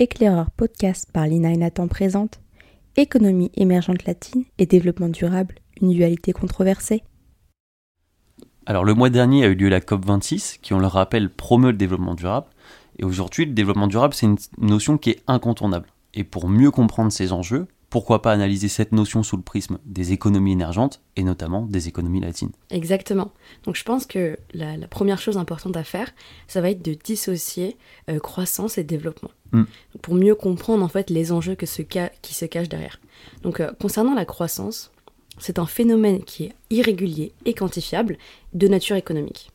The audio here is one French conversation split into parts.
éclaireur podcast par Lina et Nathan présente Économie émergente latine et développement durable, une dualité controversée. Alors le mois dernier a eu lieu la COP26 qui, on le rappelle, promeut le développement durable. Et aujourd'hui, le développement durable, c'est une notion qui est incontournable. Et pour mieux comprendre ces enjeux, pourquoi pas analyser cette notion sous le prisme des économies émergentes et notamment des économies latines Exactement. Donc je pense que la, première chose importante à faire, ça va être de dissocier euh, croissance et développement. Hmm. Pour mieux comprendre en fait les enjeux que ce qui se cachent derrière. Donc euh, concernant la croissance, c'est un phénomène qui est irrégulier et quantifiable de nature économique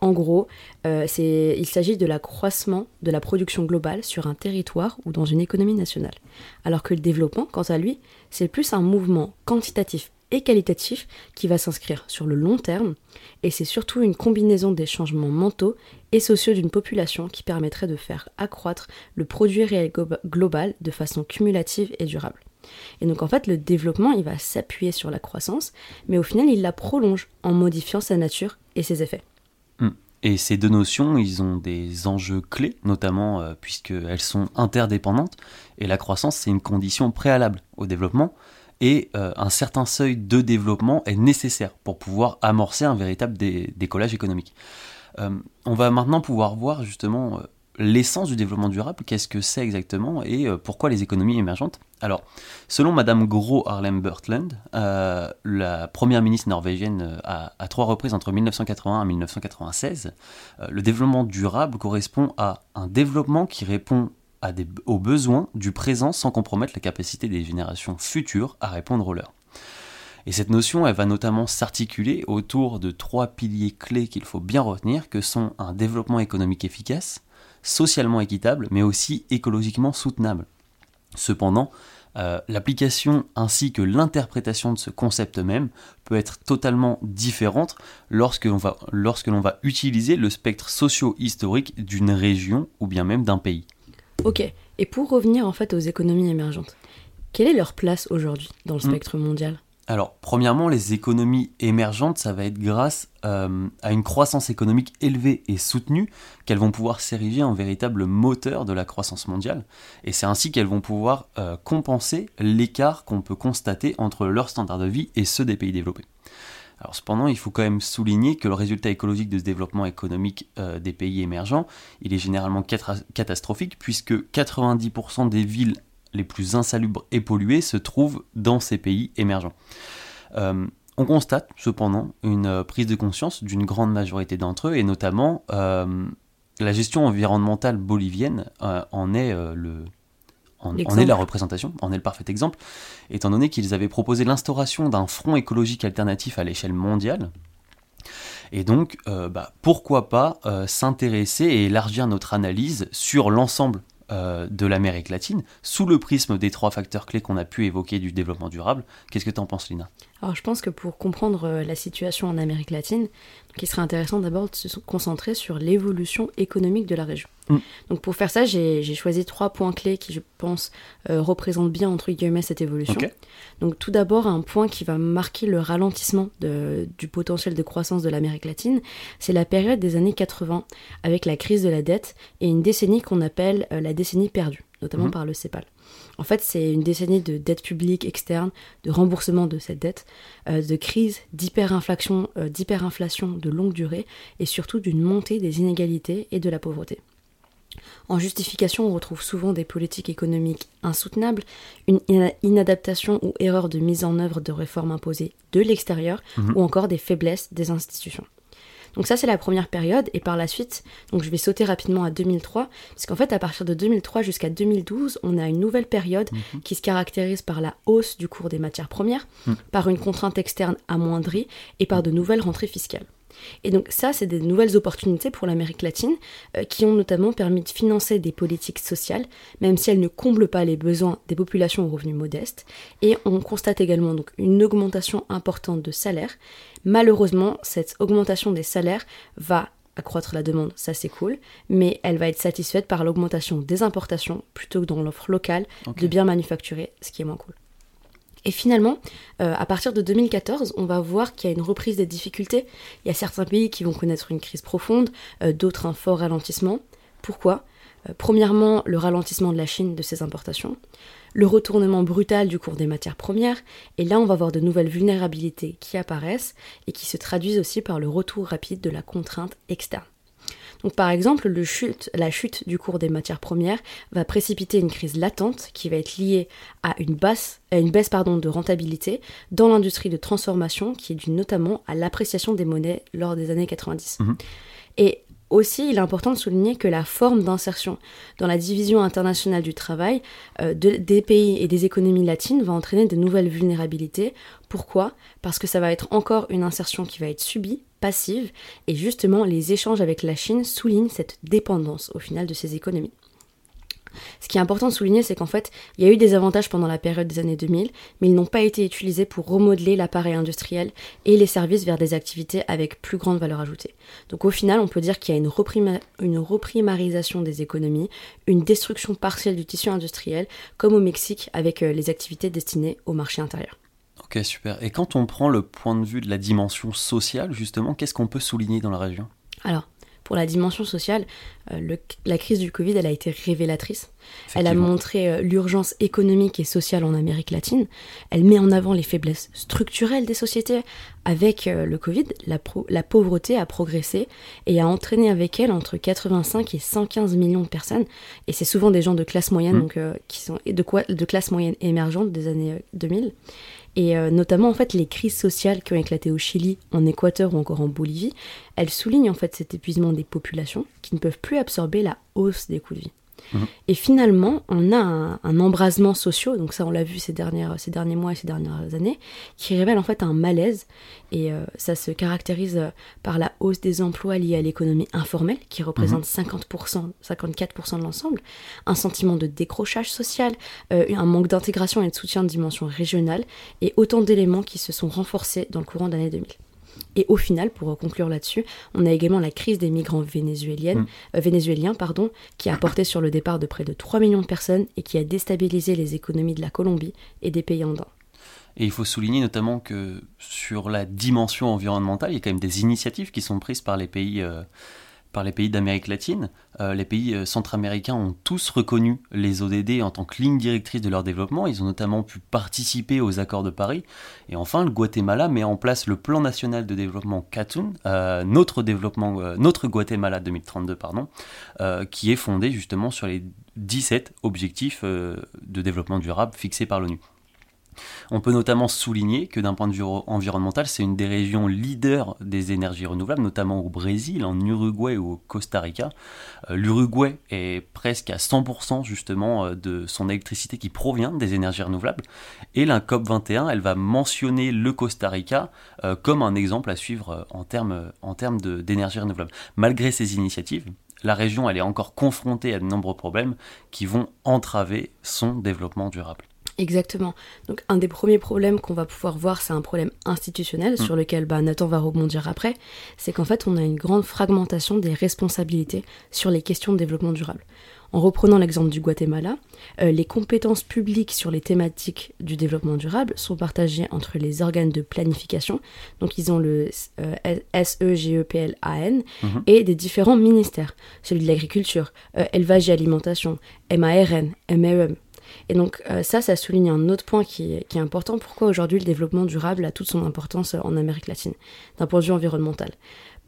en gros, euh, il s'agit de l'accroissement de la production globale sur un territoire ou dans une économie nationale. Alors que le développement, quant à lui, c'est plus un mouvement quantitatif et qualitatif qui va s'inscrire sur le long terme, et c'est surtout une combinaison des changements mentaux et sociaux d'une population qui permettrait de faire accroître le produit réel global de façon cumulative et durable. Et donc en fait, le développement, il va s'appuyer sur la croissance, mais au final, il la prolonge en modifiant sa nature et ses effets. Et ces deux notions, ils ont des enjeux clés, notamment euh, puisqu'elles sont interdépendantes, et la croissance, c'est une condition préalable au développement, et euh, un certain seuil de développement est nécessaire pour pouvoir amorcer un véritable décollage économique. Euh, on va maintenant pouvoir voir justement l'essence du développement durable, qu'est-ce que c'est exactement et euh, pourquoi les économies émergentes Alors, selon Madame Gro Harlem Brundtland, euh, la première ministre norvégienne à, euh, trois reprises entre 1981 et 1996, le développement durable correspond à un développement qui répond aux besoins du présent sans compromettre la capacité des générations futures à répondre aux leurs. Et cette notion, elle va notamment s'articuler autour de trois piliers clés qu'il faut bien retenir, que sont un développement économique efficace, socialement équitable, mais aussi écologiquement soutenable. Cependant, euh, l'application ainsi que l'interprétation de ce concept même peut être totalement différente lorsque l'on va, lorsque l'on va utiliser le spectre socio-historique d'une région ou bien même d'un pays. Ok, et pour revenir en fait aux économies émergentes, quelle est leur place aujourd'hui dans le hmm. spectre mondial? Alors, premièrement, les économies émergentes, ça va être grâce euh, à une croissance économique élevée et soutenue qu'elles vont pouvoir s'ériger en véritable moteur de la croissance mondiale. Et c'est ainsi qu'elles vont pouvoir euh, compenser l'écart qu'on peut constater entre leurs standards de vie et ceux des pays développés. Alors cependant, il faut quand même souligner que le résultat écologique de ce développement économique euh, des pays émergents, il est généralement catastrophique puisque 90% des villes les plus insalubres et pollués se trouvent dans ces pays émergents. Euh, on constate cependant une euh, prise de conscience d'une grande majorité d'entre eux, et notamment la gestion environnementale bolivienne en est le, en, est la représentation, en est le parfait exemple, étant donné qu'ils avaient proposé l'instauration d'un front écologique alternatif à l'échelle mondiale. Et donc, bah, pourquoi pas s'intéresser et élargir notre analyse sur l'ensemble euh, de l'Amérique latine, sous le prisme des trois facteurs clés qu'on a pu évoquer du développement durable. Qu'est-ce que tu en penses, Lina? Alors, je pense que pour comprendre euh, la situation en Amérique latine, il serait intéressant d'abord de se concentrer sur l'évolution économique de la région. Mm. Donc, pour faire ça, j'ai choisi trois points clés qui, je pense, euh, représentent bien, entre guillemets, cette évolution. Donc, tout d'abord, un point qui va marquer le ralentissement du potentiel de croissance de l'Amérique latine, c'est la période des années 80, avec la crise de la dette et une décennie qu'on appelle la décennie perdue, notamment mhm. par le CEPAL. En fait, c'est une décennie de dette publique externe, de remboursement de cette dette, euh, de crise, d'hyperinflation, euh, d'hyperinflation de longue durée et surtout d'une montée des inégalités et de la pauvreté. En justification, on retrouve souvent des politiques économiques insoutenables, une inadaptation ou erreur de mise en œuvre de réformes imposées de l'extérieur, mhm. ou encore des faiblesses des institutions. Donc ça c'est la première période et par la suite, donc je vais sauter rapidement à 2003 parce qu'en fait à partir de 2003 jusqu'à 2012, on a une nouvelle période mhm. qui se caractérise par la hausse du cours des matières premières, mhm. par une contrainte externe amoindrie et par de nouvelles rentrées fiscales. Et donc ça, c'est des nouvelles opportunités pour l'Amérique latine euh, qui ont notamment permis de financer des politiques sociales, même si elles ne comblent pas les besoins des populations aux revenus modestes. Et on constate également donc une augmentation importante de salaires. Malheureusement, cette augmentation des salaires va accroître la demande, ça c'est cool, mais elle va être satisfaite par l'augmentation des importations plutôt que dans l'offre locale de biens manufacturés, ce qui est moins cool. Et finalement, euh, à partir de 2014, on va voir qu'il y a une reprise des difficultés. Il y a certains pays qui vont connaître une crise profonde, euh, d'autres un fort ralentissement. Pourquoi? Premièrement, le ralentissement de la Chine de ses importations, le retournement brutal du cours des matières premières, et là on va voir de nouvelles vulnérabilités qui apparaissent et qui se traduisent aussi par le retour rapide de la contrainte externe. Donc par exemple, le chute, la chute du cours des matières premières va précipiter une crise latente qui va être liée à une, basse, à une baisse pardon, de rentabilité dans l'industrie de transformation qui est due notamment à l'appréciation des monnaies lors des années 90. Mhm. Et aussi, il est important de souligner que la forme d'insertion dans la division internationale du travail euh, des pays et des économies latines va entraîner de nouvelles vulnérabilités. Pourquoi? Parce que ça va être encore une insertion qui va être subie, passive, et justement les échanges avec la Chine soulignent cette dépendance au final de ces économies. Ce qui est important de souligner, c'est qu'en fait, il y a eu des avantages pendant la période des années 2000, mais ils n'ont pas été utilisés pour remodeler l'appareil industriel et les services vers des activités avec plus grande valeur ajoutée. Donc au final, on peut dire qu'il y a une, une reprimarisation des économies, une destruction partielle du tissu industriel, comme au Mexique avec euh, les activités destinées au marché intérieur. Ok, super. Et quand on prend le point de vue de la dimension sociale, justement, qu'est-ce qu'on peut souligner dans la région? Alors, pour la dimension sociale, euh, la crise du Covid, elle a été révélatrice. Elle a montré euh, l'urgence économique et sociale en Amérique latine. Elle met en avant les faiblesses structurelles des sociétés. Avec euh, le Covid, la, la, pauvreté a progressé et a entraîné avec elle entre 85 et 115 millions de personnes. Et c'est souvent des gens de classe moyenne, mmh. donc qui sont de, quoi, de classe moyenne émergente des années 2000 et euh, notamment en fait les crises sociales qui ont éclaté au Chili, en Équateur ou encore en Bolivie, elles soulignent en fait cet épuisement des populations qui ne peuvent plus absorber la hausse des coûts de vie. Et finalement, on a un, embrasement social, donc ça on l'a vu ces, dernières, ces derniers mois et ces dernières années, qui révèle en fait un malaise. Et euh, ça se caractérise euh, par la hausse des emplois liés à l'économie informelle, qui représente 50%, mhm. 54% de l'ensemble, un sentiment de décrochage social, euh, un manque d'intégration et de soutien de dimension régionale, et autant d'éléments qui se sont renforcés dans le courant de l'année 2000. Et au final, pour conclure là-dessus, on a également la crise des migrants vénézuéliennes, mm. euh, vénézuéliens pardon, qui a porté sur le départ de près de 3 millions de personnes et qui a déstabilisé les économies de la Colombie et des pays andins. Et il faut souligner notamment que sur la dimension environnementale, il y a quand même des initiatives qui sont prises par les pays euh, par les pays d'Amérique latine. Euh, les pays euh, centra-américains ont tous reconnu les ODD en tant que ligne directrice de leur développement. Ils ont notamment pu participer aux accords de Paris. Et enfin, le Guatemala met en place le plan national de développement CATUN, euh, notre, notre Guatemala 2032, pardon, qui est fondé justement sur les 17 objectifs de développement durable fixés par l'ONU. On peut notamment souligner que d'un point de vue environnemental, c'est une des régions leaders des énergies renouvelables, notamment au Brésil, en Uruguay ou au Costa Rica. Euh, L'Uruguay est presque à 100% justement euh, de son électricité qui provient des énergies renouvelables. Et la COP21, elle va mentionner le Costa Rica euh, comme un exemple à suivre en termes d'énergie renouvelable. Malgré ces initiatives, la région est encore confrontée à de nombreux problèmes qui vont entraver son développement durable. Exactement. Donc un des premiers problèmes qu'on va pouvoir voir, c'est un problème institutionnel mm. sur lequel bah, Nathan va rebondir après, c'est qu'en fait on a une grande fragmentation des responsabilités sur les questions de développement durable. En reprenant l'exemple du Guatemala, euh, les compétences publiques sur les thématiques du développement durable sont partagées entre les organes de planification, donc ils ont le euh, SEGEPLAN, mm-hmm. et des différents ministères, celui de l'agriculture, euh, élevage et alimentation, MARN, MEM, et donc euh, ça, ça souligne un autre point qui, est important. Pourquoi aujourd'hui le développement durable a toute son importance en Amérique latine, d'un point de vue environnemental?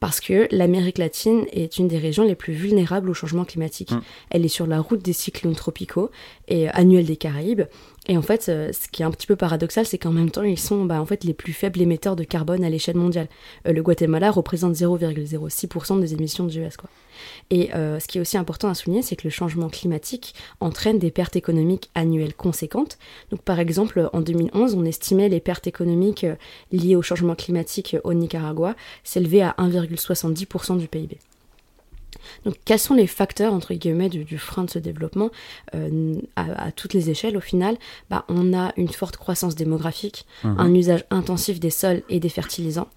Parce que l'Amérique latine est une des régions les plus vulnérables au changement climatique. Mm. Elle est sur la route des cyclones tropicaux et annuels des Caraïbes. Et en fait, euh, ce qui est un petit peu paradoxal, c'est qu'en même temps, ils sont bah, en fait les plus faibles émetteurs de carbone à l'échelle mondiale. Euh, le Guatemala représente 0,06% des émissions de US. Quoi. Et euh, ce qui est aussi important à souligner, c'est que le changement climatique entraîne des pertes économiques annuelles conséquentes. Donc, par exemple, en 2011, on estimait les pertes économiques liées au changement climatique au Nicaragua s'élever à 1,70% du PIB. Donc quels sont les facteurs entre guillemets du, frein de ce développement euh, à, toutes les échelles au final? Bah, On a une forte croissance démographique, mhm. un usage intensif des sols et des fertilisants,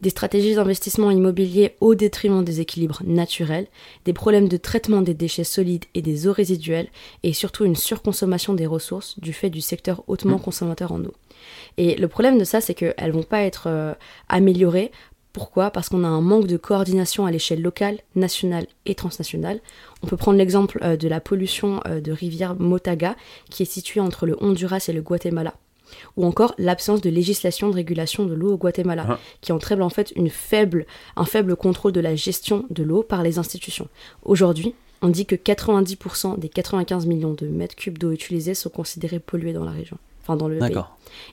des stratégies d'investissement immobilier au détriment des équilibres naturels, des problèmes de traitement des déchets solides et des eaux résiduelles, et surtout une surconsommation des ressources du fait du secteur hautement mhm. consommateur en eau. Et le problème de ça, c'est qu'elles vont pas être euh, améliorées Pourquoi? Parce qu'on a un manque de coordination à l'échelle locale, nationale et transnationale. On peut prendre l'exemple euh, de la pollution euh, de rivière Motaga, qui est située entre le Honduras et le Guatemala. Ou encore l'absence de législation de régulation de l'eau au Guatemala, Ah. qui entraîne en fait une faible, un faible contrôle de la gestion de l'eau par les institutions. Aujourd'hui, on dit que 90% des 95 millions de mètres cubes d'eau utilisés sont considérés pollués dans la région, enfin dans le pays.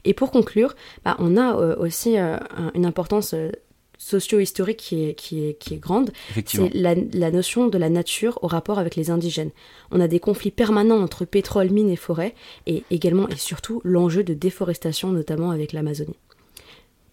Et pour conclure, bah, on a euh, aussi euh, un- une importance euh, socio-historique qui est, qui, est, qui est grande. C'est la, la notion de la nature au rapport avec les indigènes. On a des conflits permanents entre pétrole, mines et forêts, et également et surtout l'enjeu de déforestation, notamment avec l'Amazonie.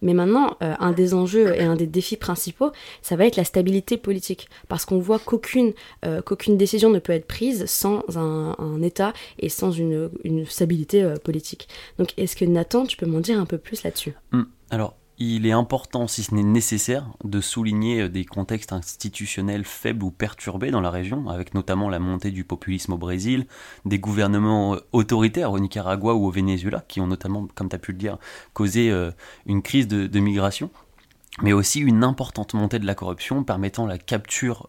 Mais maintenant, euh, un des enjeux et un des défis principaux, ça va être la stabilité politique. Parce qu'on voit qu'aucune euh, qu'aucune décision ne peut être prise sans un, un État et sans une, une stabilité euh, politique. Donc est-ce que Nathan, tu peux m'en dire un peu plus là-dessus? Hmm. Alors, il est important, si ce n'est nécessaire, de souligner euh, des contextes institutionnels faibles ou perturbés dans la région, avec notamment la montée du populisme au Brésil, des gouvernements euh, autoritaires au Nicaragua ou au Venezuela, qui ont notamment, comme tu as pu le dire, causé euh, une crise de, migration, mais aussi une importante montée de la corruption permettant la capture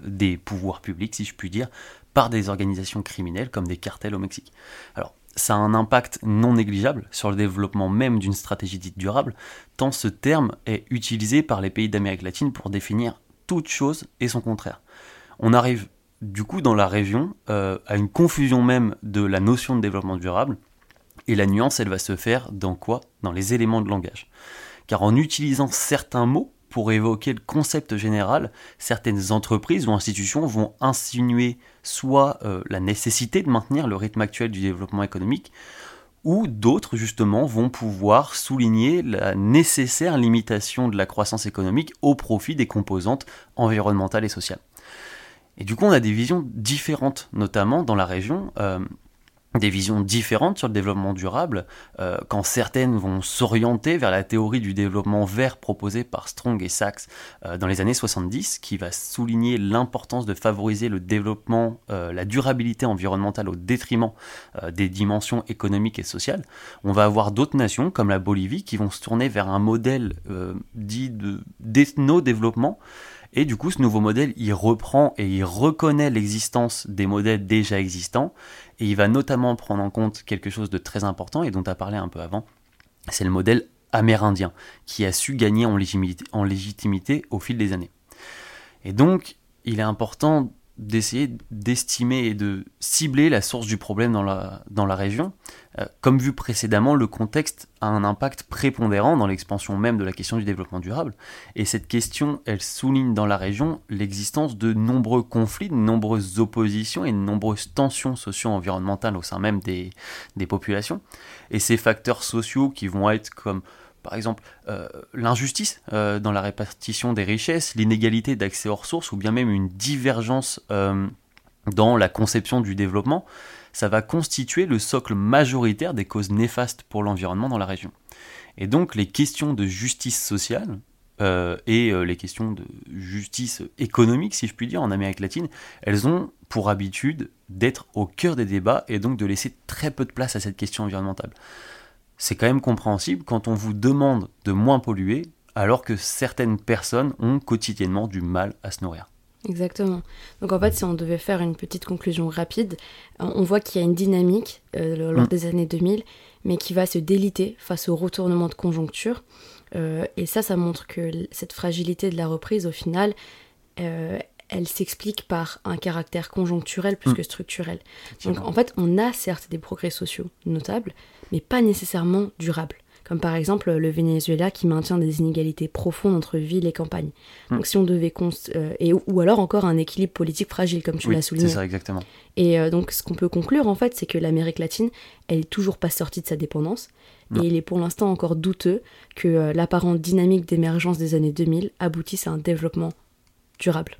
des pouvoirs publics, si je puis dire, par des organisations criminelles comme des cartels au Mexique. Alors, ça a un impact non négligeable sur le développement même d'une stratégie dite durable, tant ce terme est utilisé par les pays d'Amérique latine pour définir toute chose et son contraire. On arrive du coup dans la région euh, à une confusion même de la notion de développement durable, et la nuance, elle va se faire dans quoi? Dans les éléments de langage. Car en utilisant certains mots pour évoquer le concept général, certaines entreprises ou institutions vont insinuer soit euh, la nécessité de maintenir le rythme actuel du développement économique, ou d'autres justement vont pouvoir souligner la nécessaire limitation de la croissance économique au profit des composantes environnementales et sociales. Et du coup, on a des visions différentes, notamment dans la région, euh, des visions différentes sur le développement durable, euh, quand certaines vont s'orienter vers la théorie du développement vert proposée par Strong et Sachs euh, dans les années 70, qui va souligner l'importance de favoriser le développement, euh, la durabilité environnementale au détriment des dimensions économiques et sociales. On va avoir d'autres nations, comme la Bolivie, qui vont se tourner vers un modèle dit de d'ethno-développement, et du coup, ce nouveau modèle, il reprend et il reconnaît l'existence des modèles déjà existants, et il va notamment prendre en compte quelque chose de très important et dont tu as parlé un peu avant, c'est le modèle amérindien, qui a su gagner en légitimité, en légitimité au fil des années. Et donc, il est important d'essayer d'estimer et de cibler la source du problème dans la, région. Euh, comme vu précédemment, le contexte a un impact prépondérant dans l'expansion même de la question du développement durable. Et cette question, elle souligne dans la région l'existence de nombreux conflits, de nombreuses oppositions et de nombreuses tensions socio-environnementales au sein même des populations. Et ces facteurs sociaux qui vont être comme par exemple, euh, l'injustice euh, dans la répartition des richesses, l'inégalité d'accès aux ressources, ou bien même une divergence euh, dans la conception du développement, ça va constituer le socle majoritaire des causes néfastes pour l'environnement dans la région. Et donc les questions de justice sociale et les questions de justice économique, si je puis dire, en Amérique latine, elles ont pour habitude d'être au cœur des débats et donc de laisser très peu de place à cette question environnementale c'est quand même compréhensible quand on vous demande de moins polluer alors que certaines personnes ont quotidiennement du mal à se nourrir. Exactement. Donc en fait, si on devait faire une petite conclusion rapide, on voit qu'il y a une dynamique euh, lors Mm. des années 2000, mais qui va se déliter face au retournement de conjoncture. Euh, et ça, ça montre que cette fragilité de la reprise, au final, euh, elle s'explique par un caractère conjoncturel plus Mm. que structurel. Donc en fait, on a certes des progrès sociaux notables, mais pas nécessairement durables. Comme par exemple le Venezuela qui maintient des inégalités profondes entre ville et campagne. Mm. Donc si on devait const- euh, et ou alors encore un équilibre politique fragile comme tu oui, l'as c'est souligné. ça exactement. Et euh, donc ce qu'on peut conclure en fait, c'est que l'Amérique latine, elle est toujours pas sortie de sa dépendance. Non. Et il est pour l'instant encore douteux que euh, l'apparente dynamique d'émergence des années 2000 aboutisse à un développement durable.